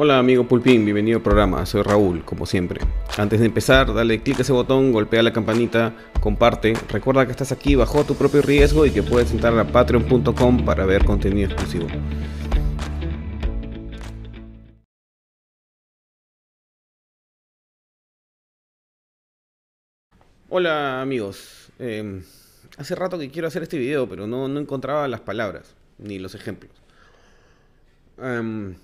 Hola amigo Pulpín, bienvenido al programa, soy Raúl, como siempre. Antes de empezar, dale clic a ese botón, golpea la campanita, comparte. Recuerda que estás aquí bajo tu propio riesgo y que puedes entrar a patreon.com para ver contenido exclusivo. Hola amigos, eh, hace rato que quiero hacer este video, pero no, no encontraba las palabras ni los ejemplos. Em,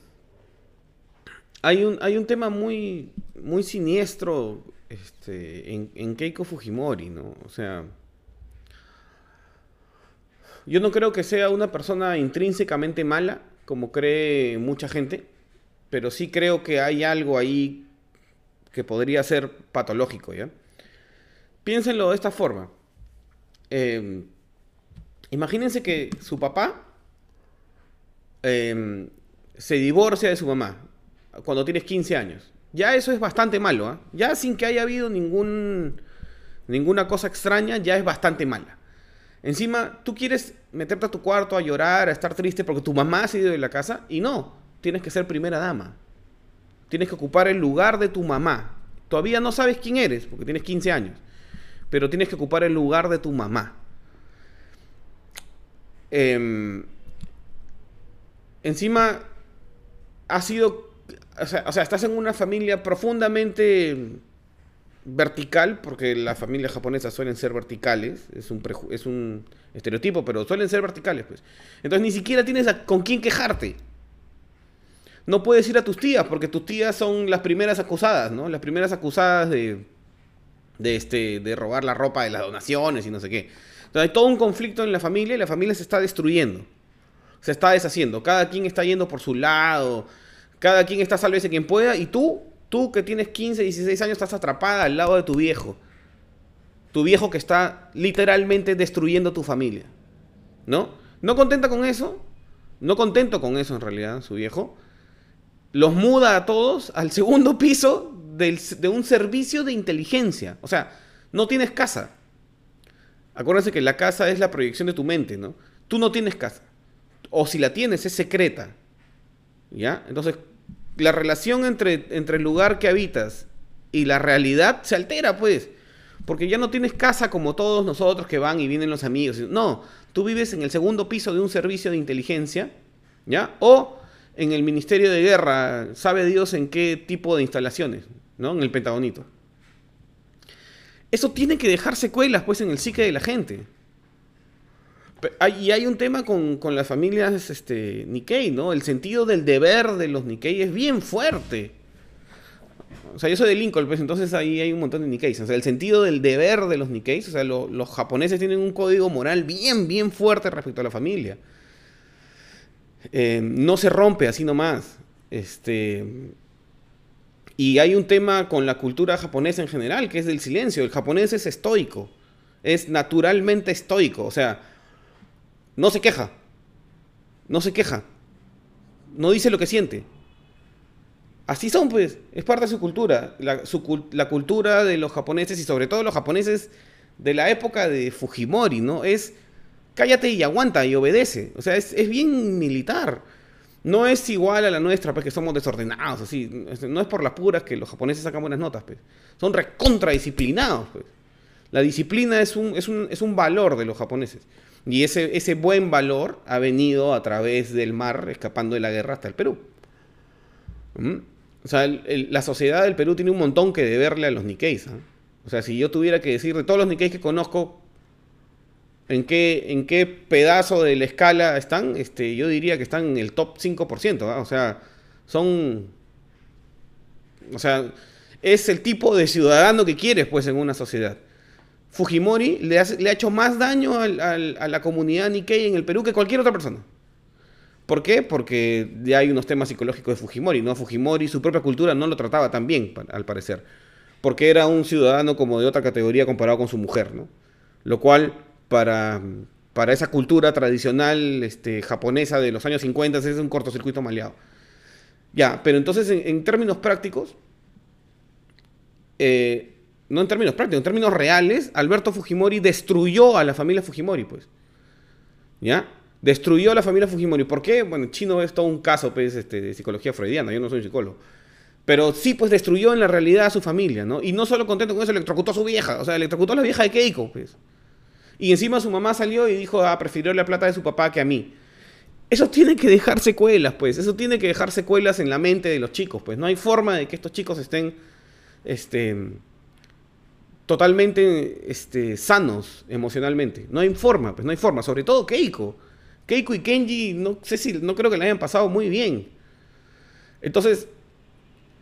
hay, un, hay un tema muy, muy siniestro este, en, Keiko Fujimori, ¿no? O sea, yo no creo que sea una persona intrínsecamente mala, como cree mucha gente, pero sí creo que hay algo ahí que podría ser patológico, ¿ya? Piénsenlo de esta forma. Eh, imagínense que su papá eh, se divorcia de su mamá cuando tienes 15 años. Ya eso es bastante malo, ¿ah? Ya sin que haya habido ningún, ninguna cosa extraña, ya es bastante mala. Encima, tú quieres meterte a tu cuarto a llorar, a estar triste porque tu mamá ha ido de la casa y no, tienes que ser primera dama. Tienes que ocupar el lugar de tu mamá. Todavía no sabes quién eres porque tienes 15 años pero tienes que ocupar el lugar de tu mamá. Em, encima, ha sido, o sea, estás en una familia profundamente vertical, porque las familias japonesas suelen ser verticales, es un, es un estereotipo, pero suelen ser verticales, pues. Entonces ni siquiera tienes con quién quejarte. No puedes ir a tus tías, porque tus tías son las primeras acusadas, ¿no? Las primeras acusadas de, de, este, de robar la ropa de las donaciones y no sé qué. Entonces hay todo un conflicto en la familia y la familia se está destruyendo. Se está deshaciendo. Cada quien está yendo por su lado. Cada quien está sálvese quien pueda. Y tú, tú que tienes 15, 16 años, estás atrapada al lado de tu viejo. Tu viejo que está literalmente destruyendo tu familia. ¿No? No contenta con eso. No contento con eso en realidad, su viejo. Los muda a todos al segundo piso de un servicio de inteligencia. O sea, no tienes casa. Acuérdense que la casa es la proyección de tu mente, ¿no? Tú no tienes casa. O si la tienes, es secreta. ¿Ya? Entonces, la relación entre, entre el lugar que habitas y la realidad se altera, pues. Porque ya no tienes casa como todos nosotros que van y vienen los amigos. No, tú vives en el segundo piso de un servicio de inteligencia, ¿ya? O en el Ministerio de Guerra, sabe Dios en qué tipo de instalaciones. ¿no? En el pentagonito. Eso tiene que dejar secuelas, pues, en el psique de la gente. Y hay un tema con, las familias este, Nikkei, ¿no? El sentido del deber de los Nikkei es bien fuerte. O sea, yo soy de Lincoln, pues entonces ahí hay un montón de Nikkeis. O sea, el sentido del deber de los Nikkeis, o sea, los japoneses tienen un código moral bien, bien fuerte respecto a la familia. Eh, no se rompe así nomás. Este, y hay un tema con la cultura japonesa en general, que es el silencio. El japonés es estoico, es naturalmente estoico, o sea, no se queja, no se queja, no dice lo que siente. Así son, pues, es parte de su cultura, la, cultura de los japoneses y sobre todo los japoneses de la época de Fujimori, ¿no? Es cállate y aguanta y obedece, o sea, es, es bien militar no es igual a la nuestra, pues que somos desordenados, así. No es por las puras que los japoneses sacan buenas notas, pues. Son recontradisciplinados, pues. La disciplina es un, es un, valor de los japoneses. Y ese, ese buen valor ha venido a través del mar, escapando de la guerra hasta el Perú. ¿Mm? O sea, la sociedad del Perú tiene un montón que deberle a los Nikkeis. ¿ah? O sea, si yo tuviera que decir de todos los Nikkeis que conozco, en qué, en qué pedazo de la escala están, este, yo diría que están en el top 5%, o sea, son, o sea, es el tipo de ciudadano que quieres, pues, en una sociedad. Fujimori le, ha hecho más daño a la comunidad Nikkei en el Perú que cualquier otra persona. ¿Por qué? Porque ya hay unos temas psicológicos de Fujimori, ¿no? Fujimori, su propia cultura no lo trataba tan bien, al parecer. Porque era un ciudadano como de otra categoría comparado con su mujer, ¿no? Lo cual para, esa cultura tradicional este, japonesa de los años 50 es un cortocircuito maleado. Ya, pero entonces en, términos prácticos, eh, no en términos prácticos, en términos reales, Alberto Fujimori destruyó a la familia Fujimori, pues. ¿Ya? Destruyó a la familia Fujimori. ¿Por qué? Bueno, chino es todo un caso pues, este, de psicología freudiana, yo no soy psicólogo. Pero sí, pues destruyó en la realidad a su familia, ¿no? Y no solo contento con eso, electrocutó a su vieja. O sea, electrocutó a la vieja de Keiko, pues. Y encima su mamá salió y dijo, ah, prefirió la plata de su papá que a mí. Eso tiene que dejar secuelas, pues. Eso tiene que dejar secuelas en la mente de los chicos, pues. No hay forma de que estos chicos estén, este, totalmente, este, sanos emocionalmente. No hay forma, pues. No hay forma. Sobre todo Keiko. Keiko y Kenji, no sé si, no creo que le hayan pasado muy bien. Entonces,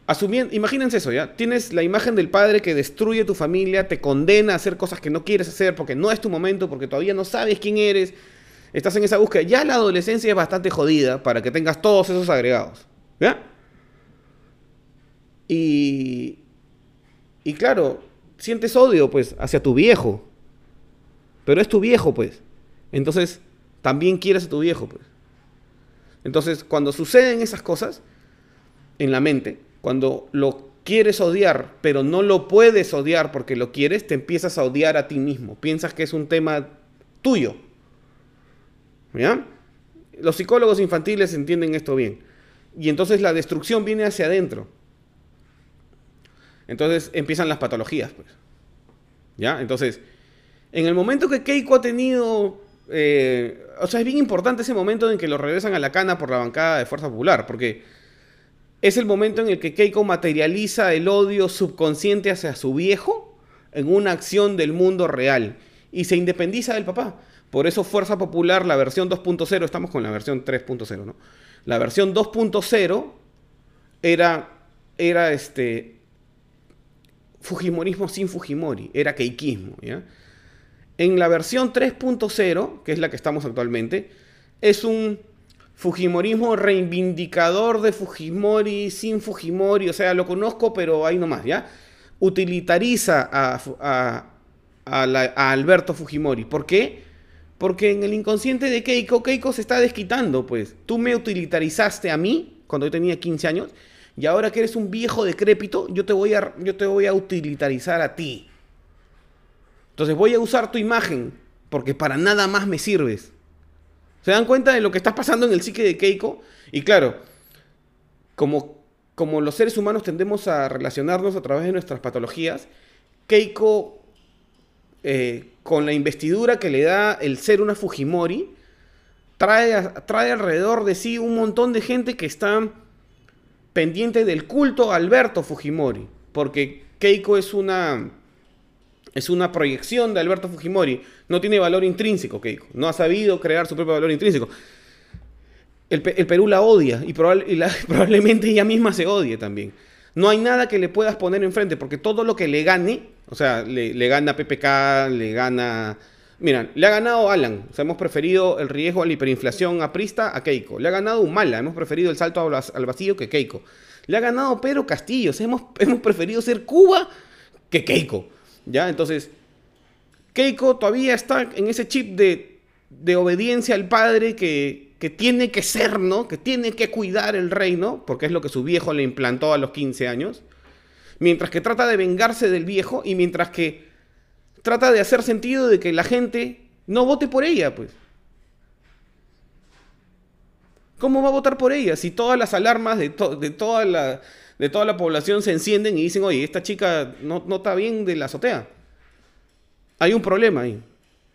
asumiendo, imagínense eso, ¿ya? Tienes la imagen del padre que destruye tu familia, te condena a hacer cosas que no quieres hacer porque no es tu momento, porque todavía no sabes quién eres, estás en esa búsqueda. Ya la adolescencia es bastante jodida para que tengas todos esos agregados, ¿ya? Y, y claro, sientes odio, pues, hacia tu viejo, pero es tu viejo, pues. Entonces, también quieres a tu viejo, pues. Entonces, cuando suceden esas cosas en la mente, cuando lo quieres odiar, pero no lo puedes odiar porque lo quieres, te empiezas a odiar a ti mismo. Piensas que es un tema tuyo. ¿Ya? Los psicólogos infantiles entienden esto bien. Y entonces la destrucción viene hacia adentro. Entonces empiezan las patologías, pues. ¿Ya? Entonces, en el momento que Keiko ha tenido eh, o sea, es bien importante ese momento en que lo regresan a la cana por la bancada de Fuerza Popular, porque es el momento en el que Keiko materializa el odio subconsciente hacia su viejo en una acción del mundo real y se independiza del papá. Por eso Fuerza Popular, la versión 2.0, estamos con la versión 3.0, ¿no? La versión 2.0 era, era este, Fujimorismo sin Fujimori, era keikismo, ¿ya? En la versión 3.0, que es la que estamos actualmente, es un Fujimorismo reivindicador de Fujimori, sin Fujimori, o sea, lo conozco, pero ahí nomás, ¿ya? Utilitariza a, Alberto Fujimori. ¿Por qué? Porque en el inconsciente de Keiko, Keiko se está desquitando, pues. Tú me utilitarizaste a mí cuando yo tenía 15 años y ahora que eres un viejo decrépito, yo te voy a, yo te voy a utilitarizar a ti. Entonces voy a usar tu imagen porque para nada más me sirves. ¿Se dan cuenta de lo que está pasando en el psique de Keiko? Y claro, como, como los seres humanos tendemos a relacionarnos a través de nuestras patologías, Keiko, eh, con la investidura que le da el ser una Fujimori, trae, trae alrededor de sí un montón de gente que está pendiente del culto a Alberto Fujimori, porque Keiko es una es una proyección de Alberto Fujimori. No tiene valor intrínseco, Keiko. No ha sabido crear su propio valor intrínseco. El, Perú la odia y, probablemente ella misma se odie también. No hay nada que le puedas poner enfrente, porque todo lo que le gane, o sea, le, gana PPK, le gana... Mira, le ha ganado Alan. O sea, hemos preferido el riesgo a la hiperinflación aprista a Keiko. Le ha ganado Humala. Hemos preferido el salto al vacío que Keiko. Le ha ganado Pedro Castillo. O sea, hemos, preferido ser Cuba que Keiko. ¿Ya? Entonces, Keiko todavía está en ese chip de, obediencia al padre que, que, tiene que ser, ¿no? Que tiene que cuidar el reino, porque es lo que su viejo le implantó a los 15 años. Mientras que trata de vengarse del viejo y mientras que trata de hacer sentido de que la gente no vote por ella, pues. ¿Cómo va a votar por ella si todas las alarmas de, de toda la de toda la población se encienden y dicen, oye, esta chica no, no está bien de la azotea. Hay un problema ahí.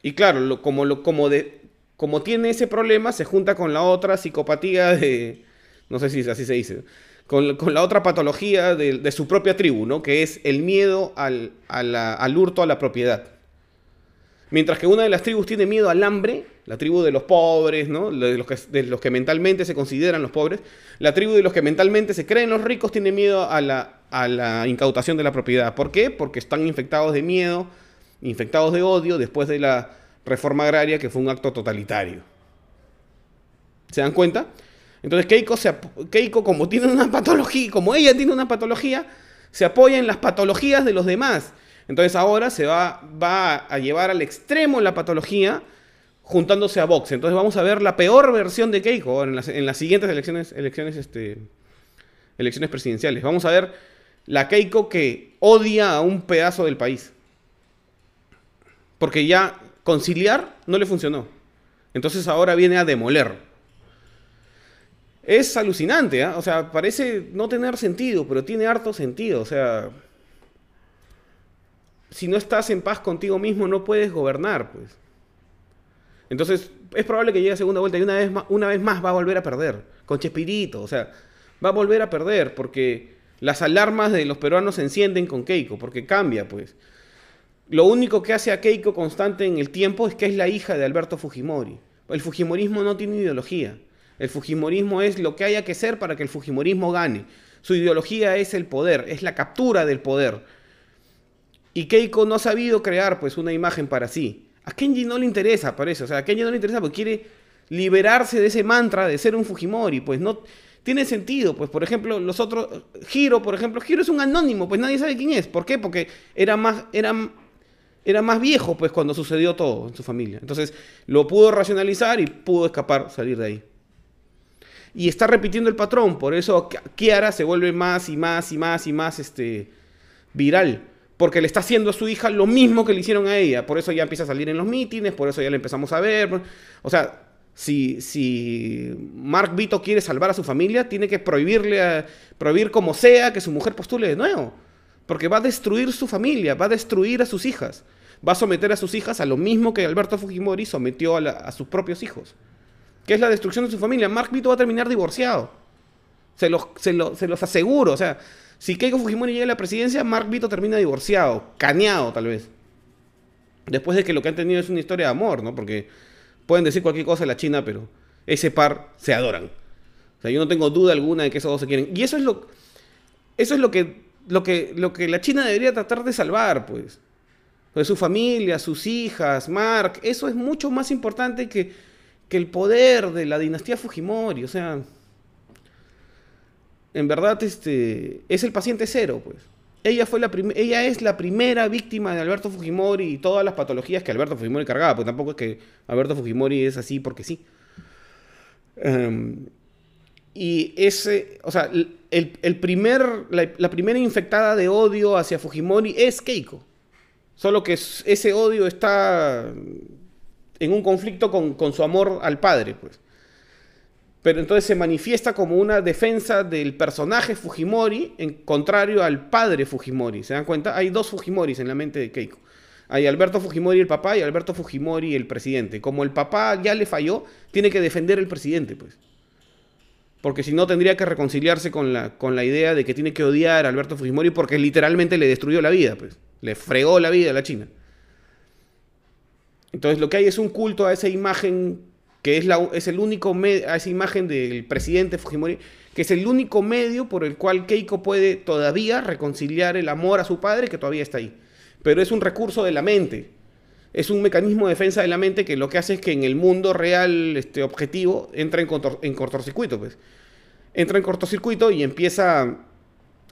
Y claro, como, lo, como, de, como tiene ese problema, se junta con la otra psicopatía de, no sé si así se dice, con, la otra patología de, su propia tribu, ¿no? Que es el miedo al, al hurto a la propiedad. Mientras que una de las tribus tiene miedo al hambre, la tribu de los pobres, ¿no? de, los que, de los que mentalmente se consideran los pobres, la tribu de los que mentalmente se creen los ricos tiene miedo a la, a la incautación de la propiedad. ¿Por qué? Porque están infectados de miedo, infectados de odio después de la reforma agraria que fue un acto totalitario. ¿Se dan cuenta? Entonces Keiko, se, Keiko como tiene una patología, como ella tiene una patología, se apoya en las patologías de los demás. Entonces ahora se va, va a llevar al extremo la patología juntándose a Vox. Entonces vamos a ver la peor versión de Keiko en las, en las siguientes elecciones, elecciones, este, elecciones presidenciales. Vamos a ver la Keiko que odia a un pedazo del país. Porque ya conciliar no le funcionó. Entonces ahora viene a demoler. Es alucinante, ¿ah? o sea, parece no tener sentido, pero tiene harto sentido. O sea, si no estás en paz contigo mismo, no puedes gobernar, pues. Entonces, es probable que llegue a segunda vuelta y una vez más, una vez más va a volver a perder. Con Chespirito, o sea, va a volver a perder porque las alarmas de los peruanos se encienden con Keiko, porque cambia, pues. Lo único que hace a Keiko constante en el tiempo es que es la hija de Alberto Fujimori. El Fujimorismo no tiene ideología. El Fujimorismo es lo que haya que ser para que el Fujimorismo gane. Su ideología es el poder, es la captura del poder. Y Keiko no ha sabido crear pues una imagen para sí. A Kenji no le interesa, parece. O sea, a Kenji no le interesa porque quiere liberarse de ese mantra de ser un Fujimori. Pues no tiene sentido. Pues, por ejemplo, los otros. Giro, por ejemplo. Giro es un anónimo, pues nadie sabe quién es. ¿Por qué? Porque era más. Era, era más viejo, pues, cuando sucedió todo en su familia. Entonces, lo pudo racionalizar y pudo escapar, salir de ahí. Y está repitiendo el patrón. Por eso Kiara se vuelve más y más y más y más este, viral porque le está haciendo a su hija lo mismo que le hicieron a ella. Por eso ya empieza a salir en los mítines, por eso ya le empezamos a ver. O sea, si, si Mark Vito quiere salvar a su familia, tiene que prohibirle, a, prohibir como sea que su mujer postule de nuevo. Porque va a destruir su familia, va a destruir a sus hijas. Va a someter a sus hijas a lo mismo que Alberto Fujimori sometió a, sus propios hijos. Que es la destrucción de su familia. Mark Vito va a terminar divorciado. Se los, se, se los aseguro. O sea, si Keiko Fujimori llega a la presidencia, Mark Vito termina divorciado, caneado tal vez. Después de que lo que han tenido es una historia de amor, ¿no? Porque pueden decir cualquier cosa de la China, pero ese par se adoran. O sea, yo no tengo duda alguna de que esos dos se quieren. Y eso es lo, eso es lo que, lo que, lo que la China debería tratar de salvar, pues. De su familia, sus hijas, Mark. Eso es mucho más importante que, que el poder de la dinastía Fujimori. O sea, en verdad este, es el paciente cero, pues. Ella, fue la ella es la primera víctima de Alberto Fujimori y todas las patologías que Alberto Fujimori cargaba, pues tampoco es que Alberto Fujimori es así porque sí. Em, y ese, o sea, el, primer, la, primera infectada de odio hacia Fujimori es Keiko. Solo que ese odio está en un conflicto con, su amor al padre, pues pero entonces se manifiesta como una defensa del personaje Fujimori en contrario al padre Fujimori. ¿Se dan cuenta? Hay dos Fujimoris en la mente de Keiko. Hay Alberto Fujimori el papá y Alberto Fujimori el presidente. Como el papá ya le falló, tiene que defender el presidente, pues. Porque si no tendría que reconciliarse con la, con la idea de que tiene que odiar a Alberto Fujimori porque literalmente le destruyó la vida, pues. Le fregó la vida a la China. Entonces lo que hay es un culto a esa imagen que es, la, es el único medio, a esa imagen del presidente Fujimori, que es el único medio por el cual Keiko puede todavía reconciliar el amor a su padre, que todavía está ahí. Pero es un recurso de la mente, es un mecanismo de defensa de la mente que lo que hace es que en el mundo real este, objetivo entra en, en cortocircuito, pues. Entra en cortocircuito y empieza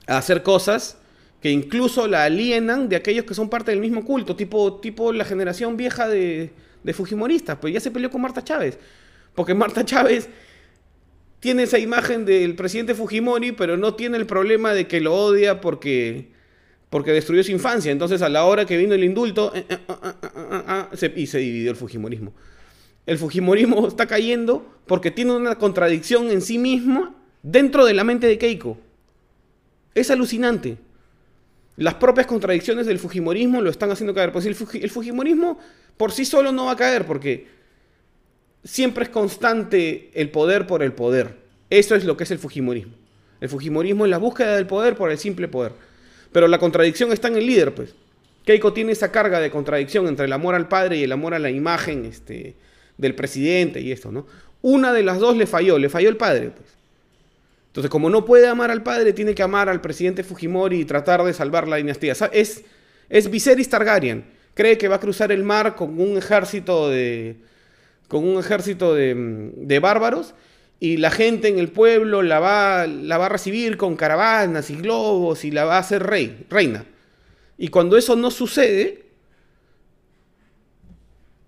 a hacer cosas que incluso la alienan de aquellos que son parte del mismo culto, tipo, tipo la generación vieja de, de Fujimoristas, pues ya se peleó con Marta Chávez. Porque Marta Chávez tiene esa imagen del presidente Fujimori, pero no tiene el problema de que lo odia porque, porque destruyó su infancia. Entonces, a la hora que vino el indulto, eh, eh, ah, se, y se dividió el Fujimorismo. El Fujimorismo está cayendo porque tiene una contradicción en sí mismo dentro de la mente de Keiko. Es alucinante. Las propias contradicciones del Fujimorismo lo están haciendo caer. Pues el, el Fujimorismo por sí solo no va a caer porque siempre es constante el poder por el poder. Eso es lo que es el Fujimorismo. El Fujimorismo es la búsqueda del poder por el simple poder. Pero la contradicción está en el líder, pues. Keiko tiene esa carga de contradicción entre el amor al padre y el amor a la imagen este, del presidente y esto, ¿no? Una de las dos le falló, le falló el padre, pues. Entonces, como no puede amar al padre, tiene que amar al presidente Fujimori y tratar de salvar la dinastía. Es, es Viserys Targaryen cree que va a cruzar el mar con un ejército de, con un ejército de, bárbaros y la gente en el pueblo la va, la va a recibir con caravanas y globos y la va a hacer rey, reina. Y cuando eso no sucede,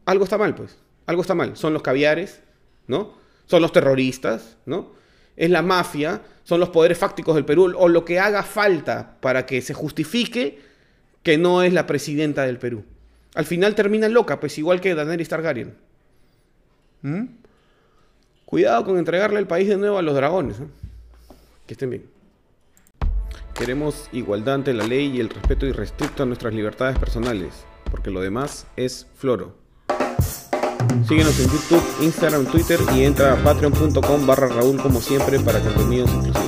algo está mal, pues. Algo está mal. Son los caviares, ¿no? Son los terroristas, ¿no? Es la mafia, son los poderes fácticos del Perú, o lo que haga falta para que se justifique que no es la presidenta del Perú. Al final termina loca, pues igual que Daenerys Targaryen. ¿Mm? Cuidado con entregarle el país de nuevo a los dragones. ¿eh? Que estén bien. Queremos igualdad ante la ley y el respeto irrestricto a nuestras libertades personales, porque lo demás es floro. Síguenos en YouTube, Instagram, Twitter y entra a patreon.com barra Raúl como siempre para contenidos exclusivos.